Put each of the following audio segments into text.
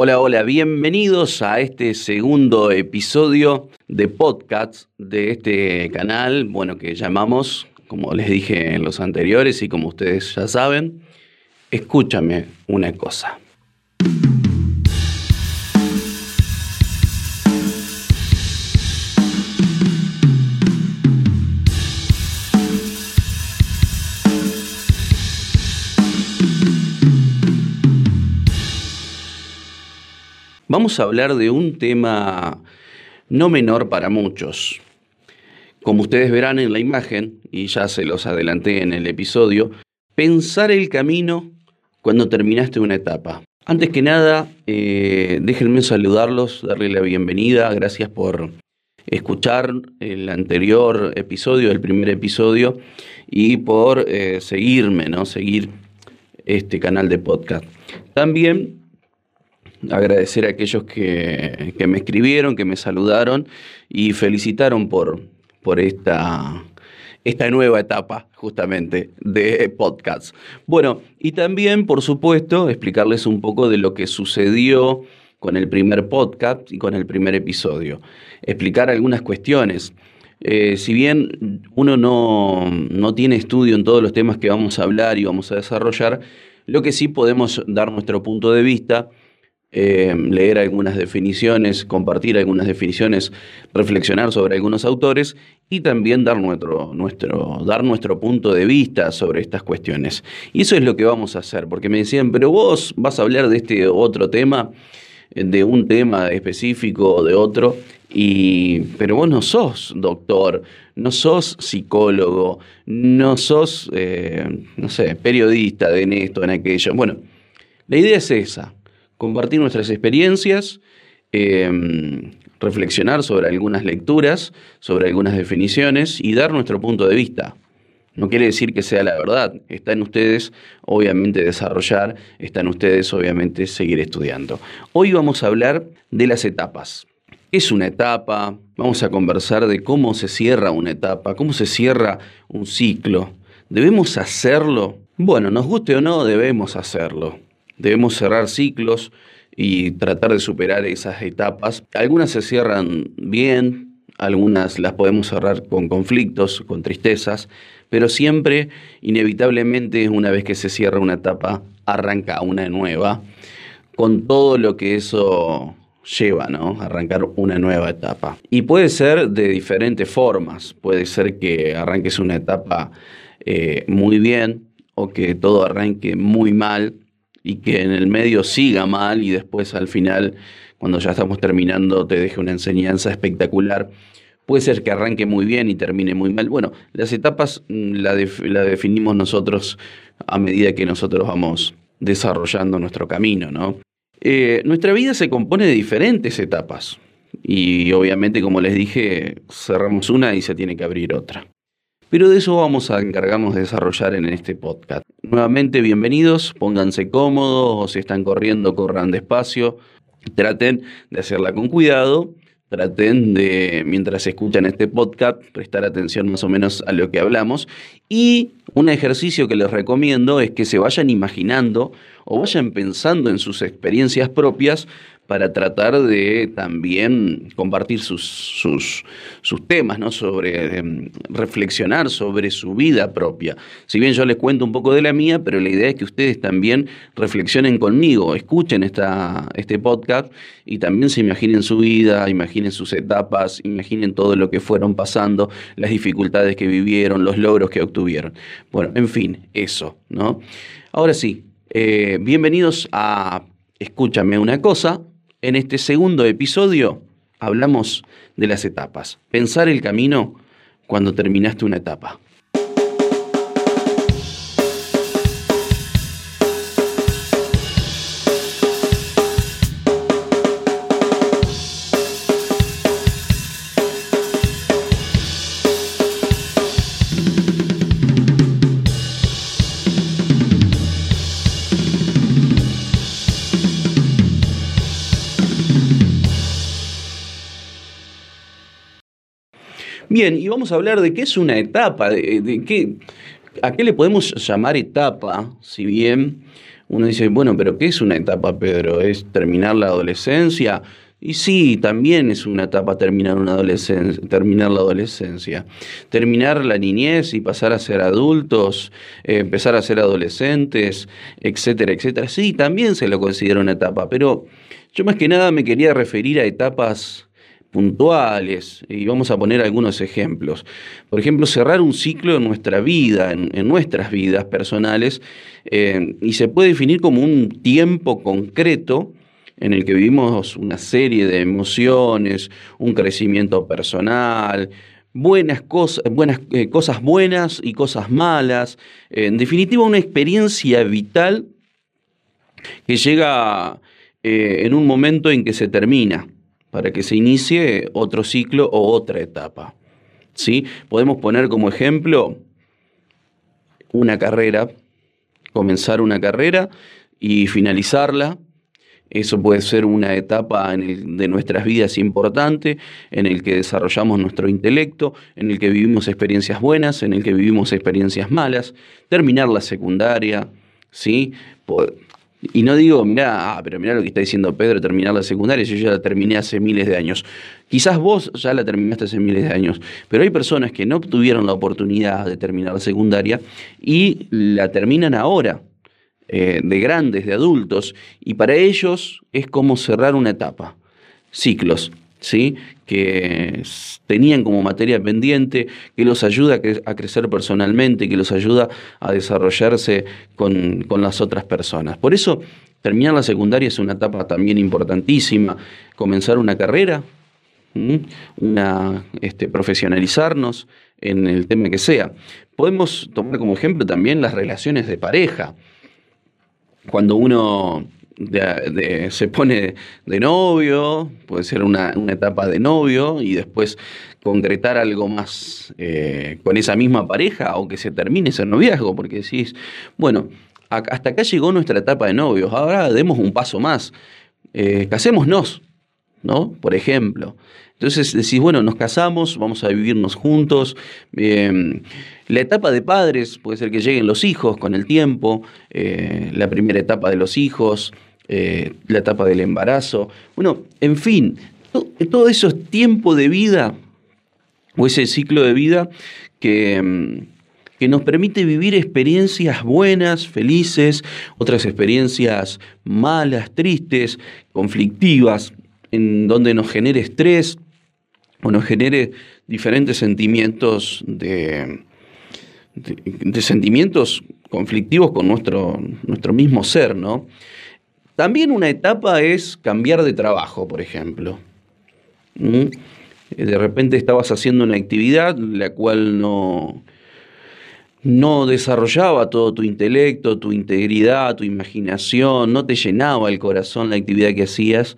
Hola, hola, bienvenidos a este segundo episodio de podcast de este canal, bueno, que llamamos, como les dije en los anteriores y como ustedes ya saben, escúchame una cosa. Vamos a hablar de un tema no menor para muchos. Como ustedes verán en la imagen, y ya se los adelanté en el episodio, pensar el camino cuando terminaste una etapa. Antes que nada, eh, déjenme saludarlos, darle la bienvenida, gracias por escuchar el anterior episodio, el primer episodio, y por eh, seguirme, ¿no? Seguir este canal de podcast. También agradecer a aquellos que, me escribieron, que me saludaron y felicitaron por, por esta, esta nueva etapa justamente de podcast. Bueno, y también, por supuesto, explicarles un poco de lo que sucedió con el primer podcast y con el primer episodio. Explicar algunas cuestiones. Eh, si bien uno no, no tiene estudio en todos los temas que vamos a hablar y vamos a desarrollar, lo que sí podemos dar nuestro punto de vista eh, leer algunas definiciones, compartir algunas definiciones, reflexionar sobre algunos autores y también dar nuestro, nuestro, dar nuestro punto de vista sobre estas cuestiones. Y eso es lo que vamos a hacer, porque me decían, pero vos vas a hablar de este otro tema, de un tema específico o de otro, y, pero vos no sos doctor, no sos psicólogo, no sos, eh, no sé, periodista de en esto, en aquello. Bueno, la idea es esa compartir nuestras experiencias, em, reflexionar sobre algunas lecturas, sobre algunas definiciones y dar nuestro punto de vista. No quiere decir que sea la verdad, está en ustedes obviamente desarrollar, está en ustedes obviamente seguir estudiando. Hoy vamos a hablar de las etapas. ¿Qué es una etapa? Vamos a conversar de cómo se cierra una etapa, cómo se cierra un ciclo. ¿Debemos hacerlo? Bueno, nos guste o no, debemos hacerlo. Debemos cerrar ciclos y tratar de superar esas etapas. Algunas se cierran bien, algunas las podemos cerrar con conflictos, con tristezas, pero siempre, inevitablemente, una vez que se cierra una etapa, arranca una nueva, con todo lo que eso lleva, ¿no? Arrancar una nueva etapa. Y puede ser de diferentes formas. Puede ser que arranques una etapa eh, muy bien o que todo arranque muy mal y que en el medio siga mal y después al final, cuando ya estamos terminando, te deje una enseñanza espectacular. Puede ser que arranque muy bien y termine muy mal. Bueno, las etapas mm, la, definimos nosotros a medida que nosotros vamos desarrollando nuestro camino, ¿no? Eh, nuestra vida se compone de diferentes etapas y obviamente, como les dije, cerramos una y se tiene que abrir otra. Pero de eso vamos a encargarnos de desarrollar en este podcast. Nuevamente, bienvenidos, pónganse cómodos o si están corriendo, corran despacio. Traten de hacerla con cuidado. Traten de, mientras escuchan este podcast, prestar atención más o menos a lo que hablamos. Y un ejercicio que les recomiendo es que se vayan imaginando o vayan pensando en sus experiencias propias para tratar de también compartir sus, sus, temas, ¿no? sobre em, reflexionar sobre su vida propia. Si bien yo les cuento un poco de la mía, pero la idea es que ustedes también reflexionen conmigo, escuchen esta, este podcast y también se imaginen su vida, imaginen sus etapas, imaginen todo lo que fueron pasando, las dificultades que vivieron, los logros que obtuvieron. Bueno, en fin, eso, ¿no? Ahora sí, eh, bienvenidos a Escúchame una cosa, en este segundo episodio hablamos de las etapas. Pensar el camino cuando terminaste una etapa. Bien, y vamos a hablar de qué es una etapa, de, qué, a qué le podemos llamar etapa, si bien Uno dice, bueno, pero ¿qué es una etapa, Pedro? ¿Es terminar la adolescencia? Y sí, también es una etapa terminar, una adolescencia, terminar la adolescencia. Terminar la niñez y pasar a ser adultos, eh, empezar a ser adolescentes, etcétera, etcétera. Sí, también se lo considera una etapa, pero yo más que nada me quería referir a etapas puntuales y vamos a poner algunos ejemplos. Por ejemplo, cerrar un ciclo en nuestra vida, en, nuestras vidas personales, eh, y se puede definir como un tiempo concreto en el que vivimos una serie de emociones, un crecimiento personal, buenas cosas, buenas, eh, cosas buenas y cosas malas, en definitiva una experiencia vital que llega eh, en un momento en que se termina, para que se inicie otro ciclo o otra etapa. ¿Sí? Podemos poner como ejemplo una carrera, comenzar una carrera y finalizarla eso puede ser una etapa de nuestras vidas importante, en el que desarrollamos nuestro intelecto, en el que vivimos experiencias buenas, en el que vivimos experiencias malas, terminar la secundaria, ¿sí? Y no digo, mira, ah, pero mira lo que está diciendo Pedro, terminar la secundaria, yo ya la terminé hace miles de años. Quizás vos ya la terminaste hace miles de años, pero hay personas que no obtuvieron la oportunidad de terminar la secundaria y la terminan ahora. Eh, de grandes, de adultos, y para ellos es como cerrar una etapa, ciclos, ¿sí? que tenían como materia pendiente, que los ayuda a, crecer personalmente, que los ayuda a desarrollarse con, las otras personas. Por eso, terminar la secundaria es una etapa también importantísima, comenzar una carrera, una, este, profesionalizarnos en el tema que sea. Podemos tomar como ejemplo también las relaciones de pareja cuando uno se pone de novio, puede ser una, etapa de novio y después concretar algo más eh, con esa misma pareja o que se termine ese noviazgo, porque decís, bueno, hasta acá llegó nuestra etapa de novios, ahora demos un paso más, eh, casémonos, ¿no? Por ejemplo. Entonces decís, bueno, nos casamos, vamos a vivirnos juntos. La etapa de padres puede ser que lleguen los hijos con el tiempo, eh, la primera etapa de los hijos, eh, la etapa del embarazo. Bueno, en fin, todo, eso es tiempo de vida o ese ciclo de vida que, em, que nos permite vivir experiencias buenas, felices, otras experiencias malas, tristes, conflictivas, en donde nos genere estrés, o nos genere diferentes sentimientos de, de, sentimientos conflictivos con nuestro, nuestro mismo ser, ¿no? También una etapa es cambiar de trabajo, por ejemplo. ¿Mm? De repente estabas haciendo una actividad la cual no, no desarrollaba todo tu intelecto, tu integridad, tu imaginación, no te llenaba el corazón la actividad que hacías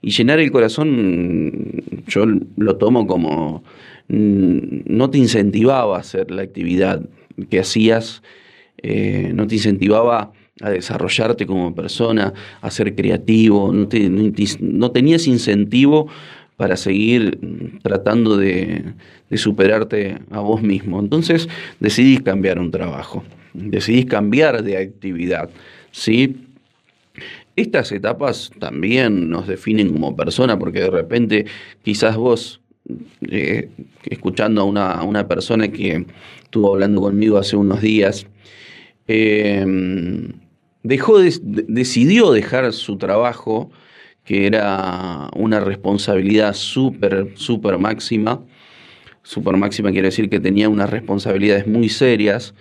y llenar el corazón, yo lo tomo como mm, no te incentivaba a hacer la actividad que hacías, eh, no te incentivaba a desarrollarte como persona, a ser creativo, no, tenías incentivo para seguir tratando de, superarte a vos mismo. Entonces decidís cambiar un trabajo, decidís cambiar de actividad, ¿sí? Estas etapas también nos definen como persona, porque de repente quizás vos, eh, escuchando a una, persona que estuvo hablando conmigo hace unos días, em, dejó decidió dejar su trabajo, que era una responsabilidad súper, súper máxima. Súper máxima quiere decir que tenía unas responsabilidades muy serias,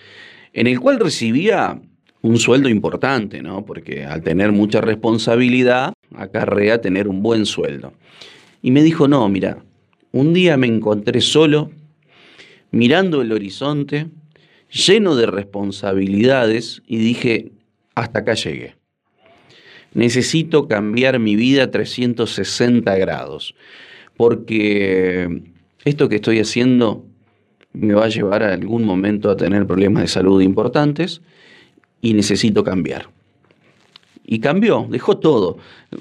en el cual recibía un sueldo importante, ¿no? Porque al tener mucha responsabilidad, acarrea tener un buen sueldo. Y me dijo, no, mira, un día me encontré solo, mirando el horizonte, lleno de responsabilidades, y dije, hasta acá llegué. Necesito cambiar mi vida a 360 grados, porque esto que estoy haciendo me va a llevar a algún momento a tener problemas de salud importantes y necesito cambiar. Y cambió, dejó todo.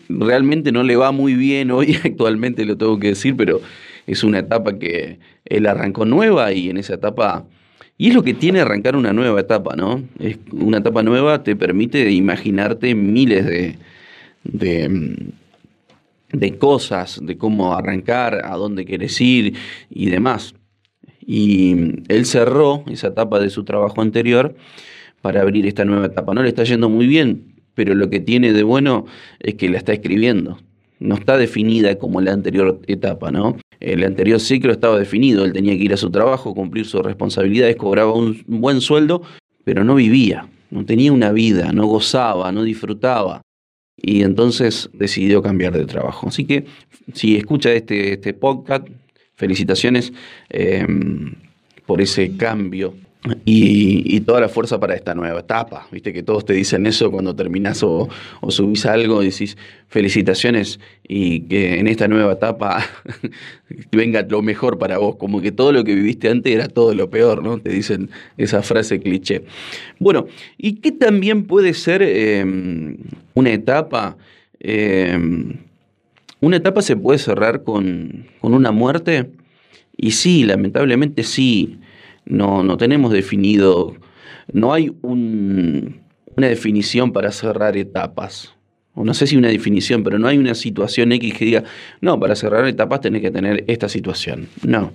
Realmente no le va muy bien hoy, actualmente lo tengo que decir, pero es una etapa que él arrancó nueva y en esa etapa Y es lo que tiene arrancar una nueva etapa, ¿no? Es una etapa nueva te permite imaginarte miles de, de, de cosas, de cómo arrancar, a dónde quieres ir y demás. Y él cerró esa etapa de su trabajo anterior para abrir esta nueva etapa. No le está yendo muy bien, pero lo que tiene de bueno es que la está escribiendo. No está definida como la anterior etapa, ¿no? El anterior ciclo estaba definido, él tenía que ir a su trabajo, cumplir sus responsabilidades, cobraba un buen sueldo, pero no vivía, no tenía una vida, no gozaba, no disfrutaba. Y entonces decidió cambiar de trabajo. Así que si escucha este, este podcast, felicitaciones eh, por ese cambio y, toda la fuerza para esta nueva etapa. Viste que todos te dicen eso cuando terminas o, subís algo decís felicitaciones y que en esta nueva etapa venga lo mejor para vos, como que todo lo que viviste antes era todo lo peor, ¿no? Te dicen esa frase cliché. Bueno, ¿y qué también puede ser em, una etapa? Em, una etapa se puede cerrar con, con una muerte y sí, lamentablemente sí no, no tenemos definido, no hay una definición para cerrar etapas. O no sé si una definición, pero no hay una situación X que diga, no, para cerrar etapas tenés que tener esta situación. No.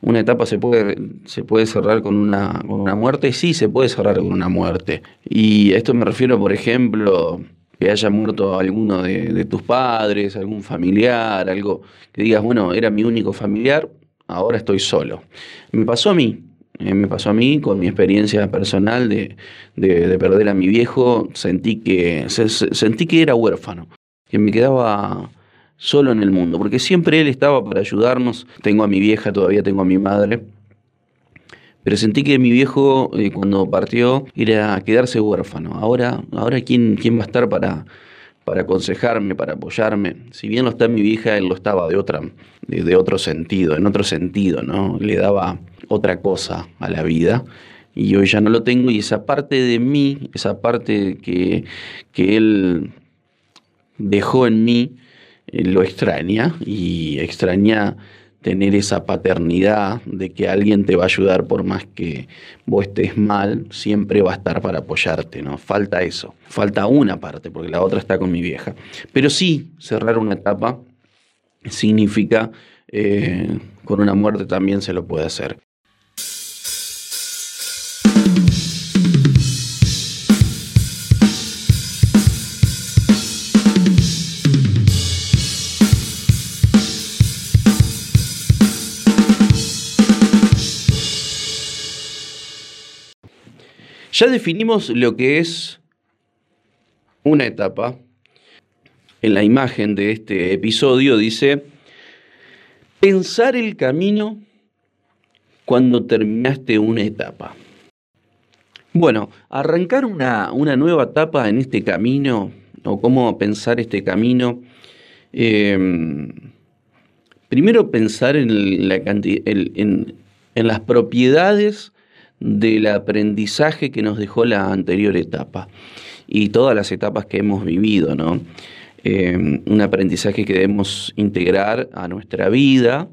Una etapa se puede, se puede cerrar con una, con una muerte, sí se puede cerrar con una muerte. Y esto me refiero, por ejemplo, que haya muerto alguno de, de, tus padres, algún familiar, algo que digas, bueno, era mi único familiar, ahora estoy solo. Me pasó a mí, eh, me pasó a mí con mi experiencia personal de, perder a mi viejo, sentí que, sentí que era huérfano, que me quedaba solo en el mundo, porque siempre él estaba para ayudarnos. Tengo a mi vieja, todavía tengo a mi madre, pero sentí que mi viejo eh, cuando partió era quedarse huérfano. Ahora, ahora ¿quién, quién va a estar para, para aconsejarme, para apoyarme? Si bien lo está mi vieja, él lo estaba de otra, de otro sentido, en otro sentido, ¿no? Le daba otra cosa a la vida y hoy ya no lo tengo y esa parte de mí, esa parte que, que él dejó en mí, eh, lo extraña y extraña tener esa paternidad de que alguien te va a ayudar por más que vos estés mal, siempre va a estar para apoyarte, ¿no? Falta eso, falta una parte, porque la otra está con mi vieja. Pero sí, cerrar una etapa significa, eh, con una muerte también se lo puede hacer. Ya definimos lo que es una etapa. En la imagen de este episodio dice, pensar el camino cuando terminaste una etapa. Bueno, arrancar una, nueva etapa en este camino, o cómo pensar este camino, em, primero pensar en, la en, en las propiedades del aprendizaje que nos dejó la anterior etapa y todas las etapas que hemos vivido, ¿no? Eh, un aprendizaje que debemos integrar a nuestra vida.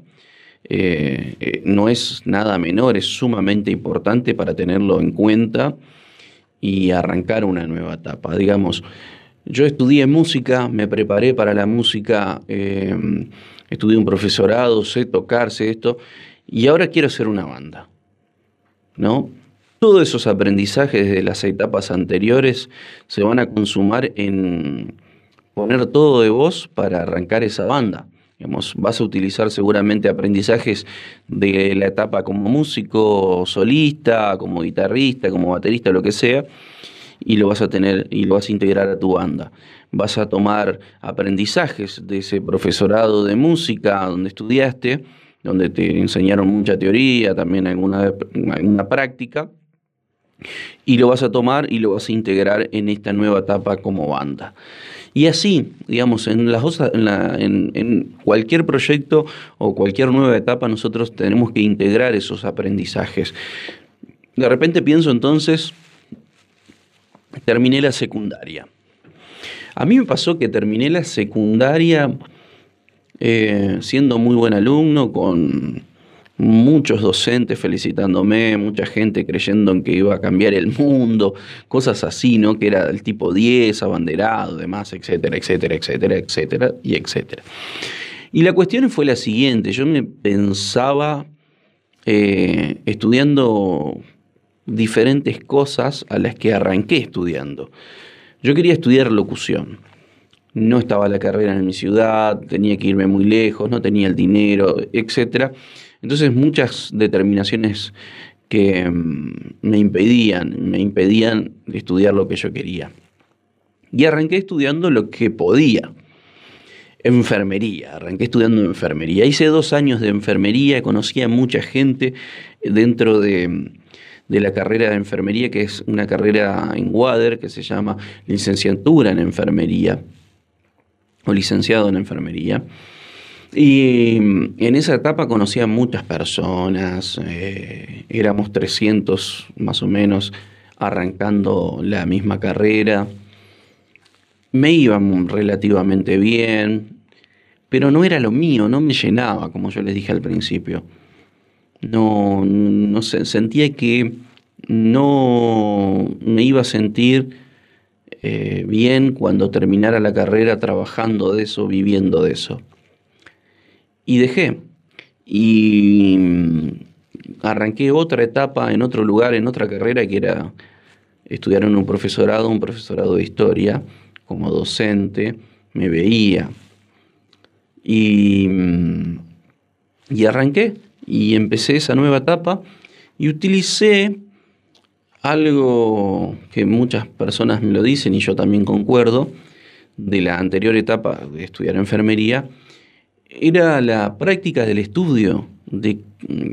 Eh, eh, no es nada menor, es sumamente importante para tenerlo en cuenta y arrancar una nueva etapa. Digamos, yo estudié música, me preparé para la música, estudié un profesorado, sé tocar, sé esto, y ahora quiero hacer una banda. ¿No? Todos esos aprendizajes de las etapas anteriores se van a consumar en poner todo de vos para arrancar esa banda. vas a utilizar seguramente aprendizajes de la etapa como músico, solista, como guitarrista, como baterista, lo que sea, y lo vas a tener y lo vas a integrar a tu banda. Vas a tomar aprendizajes de ese profesorado de música donde estudiaste donde te enseñaron mucha teoría, también alguna, alguna práctica, y lo vas a tomar y lo vas a integrar en esta nueva etapa como banda. Y así, digamos, en, las en, en, cualquier proyecto o cualquier nueva etapa nosotros tenemos que integrar esos aprendizajes. De repente pienso entonces, terminé la secundaria. A mí me pasó que terminé la secundaria eh, siendo muy buen alumno, con, muchos docentes felicitándome, mucha gente creyendo en que iba a cambiar el mundo, cosas así, ¿no? Que era del tipo 10, abanderado, demás, etcétera, etcétera, etcétera, etcétera, y etcétera. Y la cuestión fue la siguiente, yo me pensaba eh, estudiando diferentes cosas a las que arranqué estudiando. Yo quería estudiar locución. No estaba la carrera en mi ciudad, tenía que irme muy lejos, no tenía el dinero, etcétera. Entonces muchas determinaciones que mm, me impedían, me impedían estudiar lo que yo quería. Y arranqué estudiando lo que podía. Enfermería, arranqué estudiando enfermería. Hice dos años de enfermería, conocí a mucha gente dentro de, de la carrera de enfermería, que es una carrera en WADER, que se llama licenciatura en enfermería, o licenciado en enfermería. Y en esa etapa conocí a muchas personas, eh, éramos 300 más o menos arrancando la misma carrera. Me iba relativamente bien, pero no era lo mío, no me llenaba, como yo les dije al principio. No, no sentía que no me iba a sentir eh, bien cuando terminara la carrera trabajando de eso, viviendo de eso y dejé. Y mm, arranqué otra etapa en otro lugar, en otra carrera, que era estudiar en un profesorado, un profesorado de historia, como docente, me veía. Y, mm, y arranqué y empecé esa nueva etapa y utilicé algo que muchas personas me lo dicen y yo también concuerdo, de la anterior etapa de estudiar enfermería, era la práctica del estudio. De,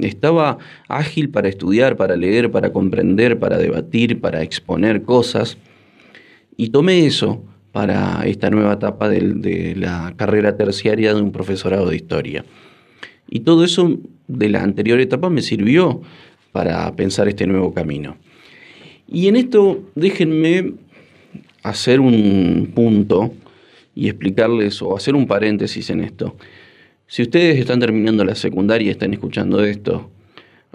estaba ágil para estudiar, para leer, para comprender, para debatir, para exponer cosas. Y tomé eso para esta nueva etapa de, de la carrera terciaria de un profesorado de historia. Y todo eso de la anterior etapa me sirvió para pensar este nuevo camino. Y en esto déjenme hacer un punto y explicarles o hacer un paréntesis en esto. Si ustedes están terminando la secundaria y están escuchando esto,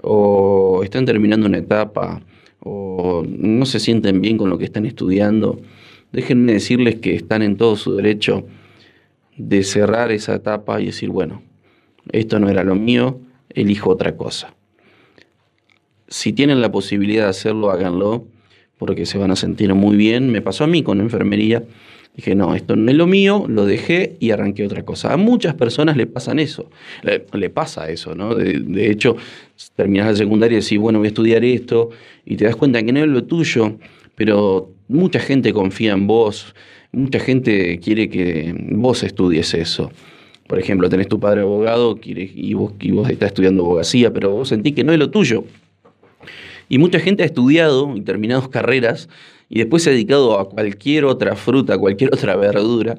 o están terminando una etapa, o no se sienten bien con lo que están estudiando, déjenme decirles que están en todo su derecho de cerrar esa etapa y decir, bueno, esto no era lo mío, elijo otra cosa. Si tienen la posibilidad de hacerlo, háganlo, porque se van a sentir muy bien. Me pasó a mí con enfermería. Dije, no, esto no es lo mío, lo dejé y arranqué otra cosa. A muchas personas le pasan eso, le, pasa eso, ¿no? De, hecho, terminas la secundaria y decís, bueno, voy a estudiar esto, y te das cuenta que no es lo tuyo, pero mucha gente confía en vos, mucha gente quiere que vos estudies eso. Por ejemplo, tenés tu padre abogado y, vos, y vos estás estudiando abogacía, pero vos sentís que no es lo tuyo. Y mucha gente ha estudiado y terminado carreras y después se ha dedicado a cualquier otra fruta, cualquier otra verdura,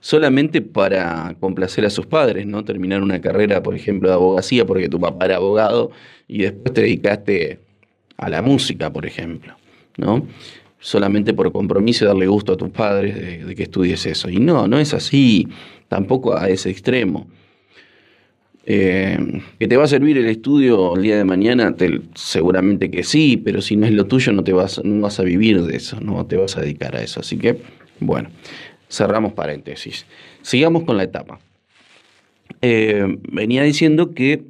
solamente para complacer a sus padres, ¿no? Terminar una carrera, por ejemplo, de abogacía porque tu papá era abogado y después te dedicaste a la música, por ejemplo, ¿no? Solamente por compromiso de darle gusto a tus padres de, de que estudies eso. Y no, no es así, tampoco a ese extremo. Eh, ¿Que te va a servir el estudio el día de mañana? seguramente que sí, pero si no es lo tuyo no, te vas, no vas a vivir de eso, no te vas a dedicar a eso. Así que, bueno, cerramos paréntesis. Sigamos con la etapa. Eh, venía diciendo que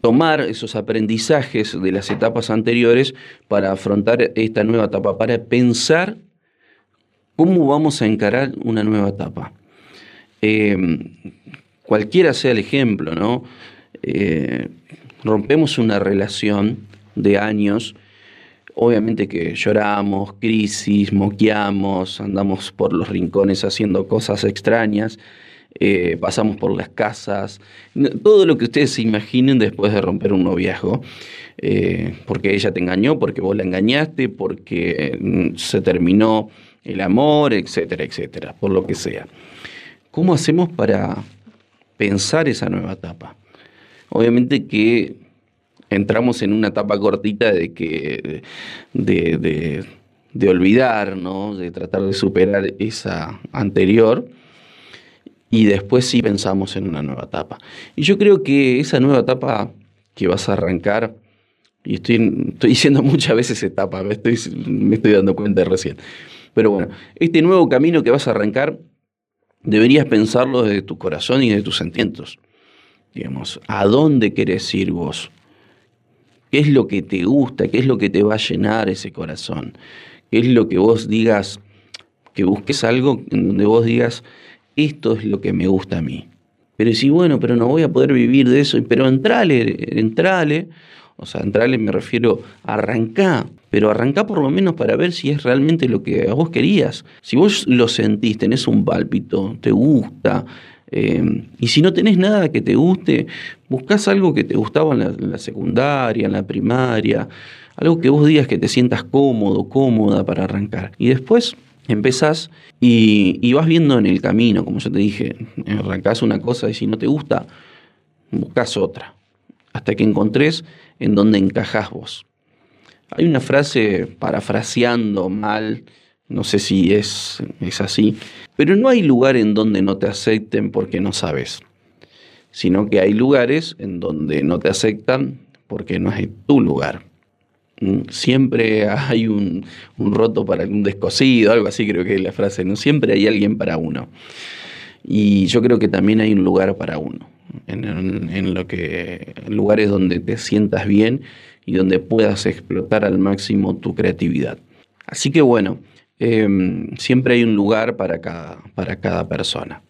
tomar esos aprendizajes de las etapas anteriores para afrontar esta nueva etapa, para pensar cómo vamos a encarar una nueva etapa. Eh, cualquiera sea el ejemplo, ¿no? Eh, rompemos una relación de años, obviamente que lloramos, crisis, moqueamos, andamos por los rincones haciendo cosas extrañas, eh, pasamos por las casas, todo lo que ustedes se imaginen después de romper un noviazgo, eh, porque ella te engañó, porque vos la engañaste, porque mm, se terminó el amor, etcétera, etcétera, por lo que sea. ¿Cómo hacemos para pensar esa nueva etapa. Obviamente que entramos en una etapa cortita de que de, de, olvidar, ¿no? de tratar de superar esa anterior. y después sí pensamos en una nueva etapa. Y yo creo que esa nueva etapa que vas a arrancar, y estoy, estoy diciendo muchas veces etapa, me estoy, me estoy dando cuenta recién, pero bueno, este nuevo camino que vas a arrancar, deberías pensarlo desde tu corazón y de tus sentimientos. Digamos, ¿a dónde querés ir vos? ¿Qué es lo que te gusta? ¿Qué es lo que te va a llenar ese corazón? ¿Qué es lo que vos digas, que busques algo en donde vos digas, esto es lo que me gusta a mí? Pero si, bueno, pero no voy a poder vivir de eso, pero entrale, entrale, o sea, entrale me refiero a arrancar, pero arrancá por lo menos para ver si es realmente lo que vos querías. Si vos lo sentís, tenés un pálpito, te gusta, eh, y si no tenés nada que te guste, buscás algo que te gustaba en la, secundaria, en la primaria, algo que vos digas que te sientas cómodo, cómoda para arrancar. Y después empezás y, y, vas viendo en el camino, como yo te dije, arrancás una cosa y si no te gusta, buscas otra, hasta que encontrés en donde encajás vos. Hay una frase, parafraseando mal, no sé si es, es así, pero no hay lugar en donde no te acepten porque no sabes, sino que hay lugares en donde no te aceptan porque no es tu lugar. Mm, siempre hay un, roto para un descosido, algo así creo que es la frase, ¿no? Siempre hay alguien para uno. Y yo creo que también hay un lugar para uno, en, en lo que, lugares donde te sientas bien y donde puedas explotar al máximo tu creatividad. Así que bueno, Em, siempre hay un lugar para cada, para cada persona.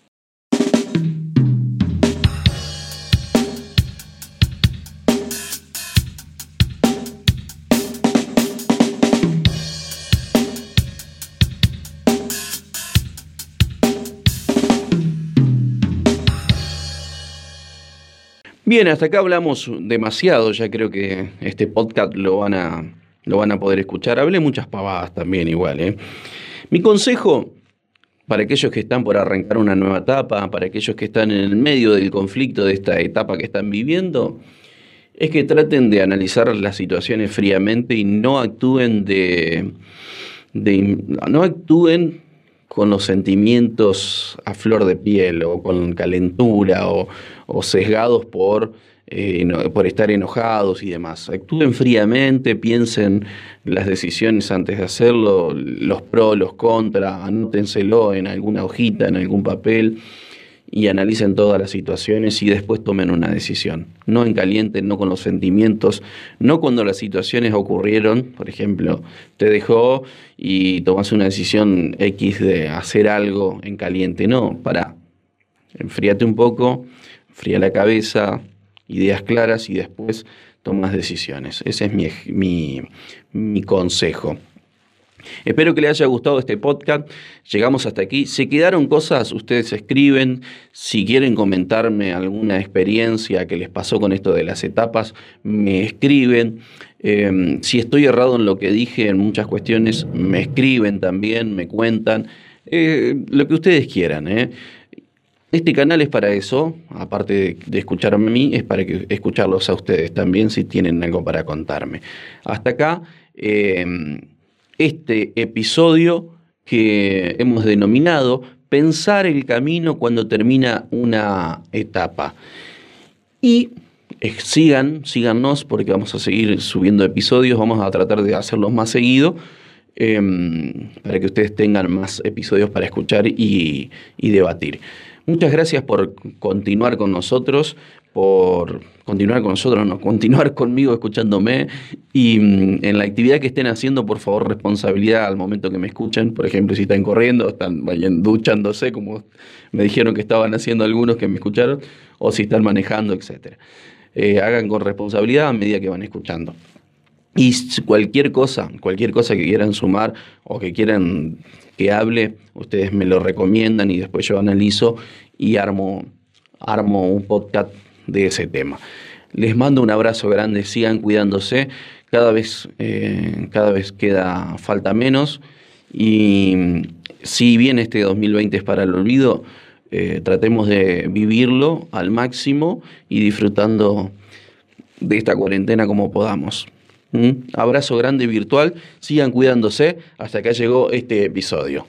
Bien, hasta acá hablamos demasiado, ya creo que este podcast lo van a, lo van a poder escuchar. Hablé muchas pavadas también igual. ¿eh? Mi consejo para aquellos que están por arrancar una nueva etapa, para aquellos que están en el medio del conflicto de esta etapa que están viviendo, es que traten de analizar las situaciones fríamente y no actúen de, no actúen con los sentimientos a flor de piel o con calentura o sesgados por eh, por estar enojados y demás. Actúen fríamente, piensen las decisiones antes de hacerlo, los pros, los contras, anótenselo en alguna hojita, en algún papel y analicen todas las situaciones y después tomen una decisión. No en caliente, no con los sentimientos, no cuando las situaciones ocurrieron, por ejemplo, te dejó y tomas una decisión X de hacer algo en caliente. No, para, enfríate un poco, fría la cabeza, ideas claras y después tomas decisiones. Ese es mi, mi, consejo. Espero que les haya gustado este podcast. Llegamos hasta aquí. Si quedaron cosas, ustedes escriben. Si quieren comentarme alguna experiencia que les pasó con esto de las etapas, me escriben. Em, si estoy errado en lo que dije en muchas cuestiones, me escriben también, me cuentan. Eh, lo que ustedes quieran. ¿eh? Este canal es para eso, aparte de, escucharme a mí, es para que, escucharlos a ustedes también si tienen algo para contarme. Hasta acá, em, este episodio que hemos denominado Pensar el camino cuando termina una etapa. Y eh, sigan, síganos porque vamos a seguir subiendo episodios, vamos a tratar de hacerlos más seguido. Em, para que ustedes tengan más episodios para escuchar y debatir. Muchas gracias por continuar con nosotros, por continuar con nosotros, no, continuar conmigo escuchándome y mm, en la actividad que estén haciendo, por favor, responsabilidad al momento que me escuchen. Por ejemplo, si están corriendo, están vayan duchándose, como me dijeron que estaban haciendo algunos que me escucharon, o si están manejando, etc. Eh, hagan con responsabilidad a medida que van escuchando. Y cualquier cosa, cualquier cosa que quieran sumar o que quieran que hable, ustedes me lo recomiendan y después yo analizo y armo, armo un podcast de ese tema. Les mando un abrazo grande, sigan cuidándose, cada vez, eh, cada vez queda falta menos y si bien este 2020 es para el olvido, eh, tratemos de vivirlo al máximo y disfrutando de esta cuarentena como podamos. Un abrazo grande virtual. Sigan cuidándose. Hasta acá llegó este episodio.